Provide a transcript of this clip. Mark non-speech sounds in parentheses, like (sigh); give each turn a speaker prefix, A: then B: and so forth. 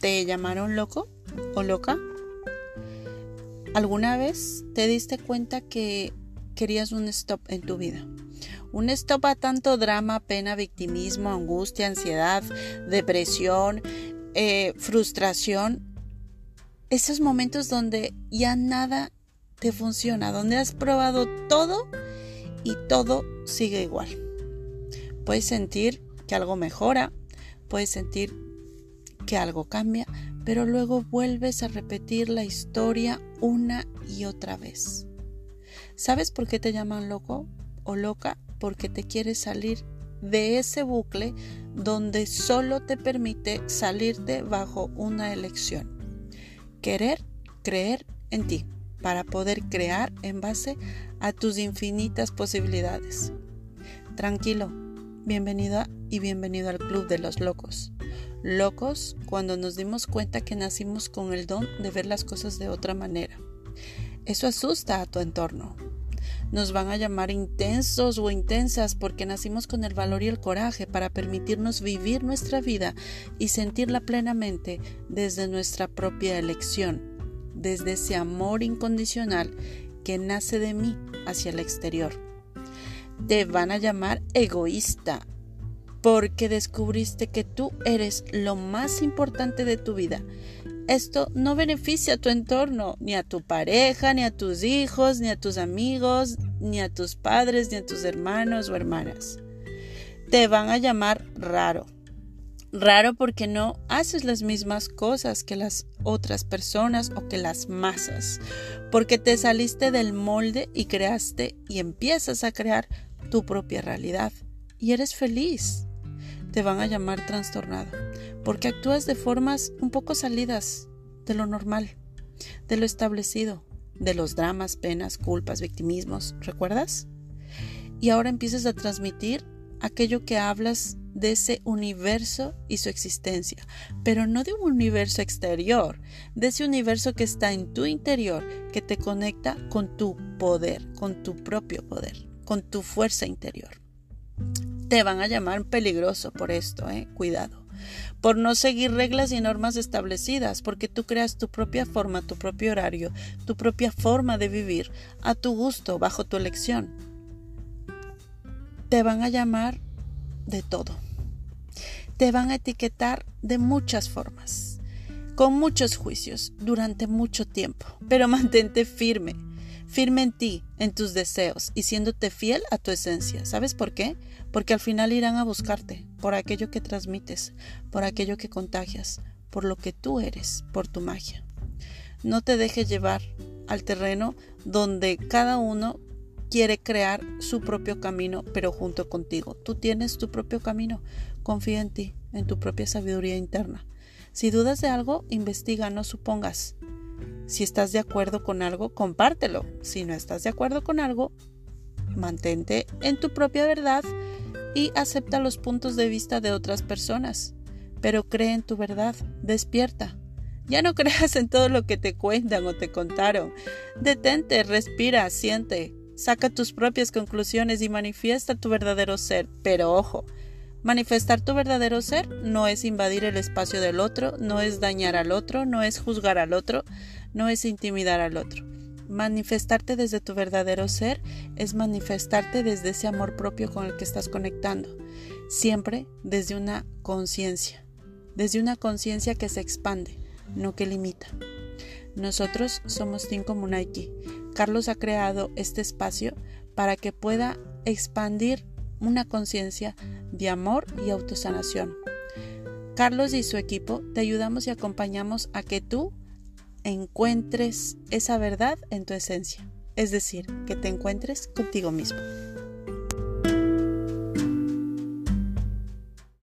A: llamaron loco o loca? ¿Alguna vez te diste cuenta que querías un stop en tu vida? Un stop a tanto drama, pena, victimismo, angustia, ansiedad, depresión, eh, frustración. Esos momentos donde ya nada te funciona, donde has probado todo y todo sigue igual. Puedes sentir que algo mejora, puedes sentir que algo cambia, pero luego vuelves a repetir la historia una y otra vez. ¿Sabes por qué te llaman loco o loca? Porque te quieres salir de ese bucle donde solo te permite salirte bajo una elección. Querer creer en ti para poder crear en base a tus infinitas posibilidades. Tranquilo, bienvenida y bienvenido al Club de los Locos. Locos cuando nos dimos cuenta que nacimos con el don de ver las cosas de otra manera. Eso asusta a tu entorno. Nos van a llamar intensos o intensas porque nacimos con el valor y el coraje para permitirnos vivir nuestra vida y sentirla plenamente desde nuestra propia elección, desde ese amor incondicional que nace de mí hacia el exterior. Te van a llamar egoísta porque descubriste que tú eres lo más importante de tu vida. Esto no beneficia a tu entorno, ni a tu pareja, ni a tus hijos, ni a tus amigos, ni a tus padres, ni a tus hermanos o hermanas. Te van a llamar raro. Raro porque no haces las mismas cosas que las otras personas o que las masas, porque te saliste del molde y creaste y empiezas a crear tu propia realidad y eres feliz te van a llamar trastornado, porque actúas de formas un poco salidas de lo normal, de lo establecido, de los dramas, penas, culpas, victimismos, ¿recuerdas? Y ahora empiezas a transmitir aquello que hablas de ese universo y su existencia, pero no de un universo exterior, de ese universo que está en tu interior, que te conecta con tu poder, con tu propio poder, con tu fuerza interior. Te van a llamar peligroso por esto, ¿eh? Cuidado. Por no seguir reglas y normas establecidas, porque tú creas tu propia forma, tu propio horario, tu propia forma de vivir, a tu gusto, bajo tu elección. Te van a llamar de todo. Te van a etiquetar de muchas formas, con muchos juicios, durante mucho tiempo, pero (laughs) mantente firme firme en ti, en tus deseos y siéndote fiel a tu esencia. ¿Sabes por qué? Porque al final irán a buscarte por aquello que transmites, por aquello que contagias, por lo que tú eres, por tu magia. No te dejes llevar al terreno donde cada uno quiere crear su propio camino, pero junto contigo. Tú tienes tu propio camino. Confía en ti, en tu propia sabiduría interna. Si dudas de algo, investiga, no supongas. Si estás de acuerdo con algo, compártelo. Si no estás de acuerdo con algo, mantente en tu propia verdad y acepta los puntos de vista de otras personas. Pero cree en tu verdad, despierta. Ya no (laughs) creas en todo lo que te cuentan o te contaron. Detente, respira, siente, saca tus propias conclusiones y manifiesta tu verdadero ser. Pero ojo, Manifestar tu verdadero ser no es invadir el espacio del otro, no es dañar al otro, no es juzgar al otro, no es intimidar al otro. Manifestarte desde tu verdadero ser es manifestarte desde ese amor propio con el que estás conectando, siempre desde una conciencia, desde una conciencia que se expande, no que limita. Nosotros somos Team Comunaiki. Carlos ha creado este espacio para que pueda expandir una conciencia de amor y autosanación. Carlos y su equipo te ayudamos y acompañamos a que tú encuentres esa verdad en tu esencia, es decir, que te encuentres contigo mismo.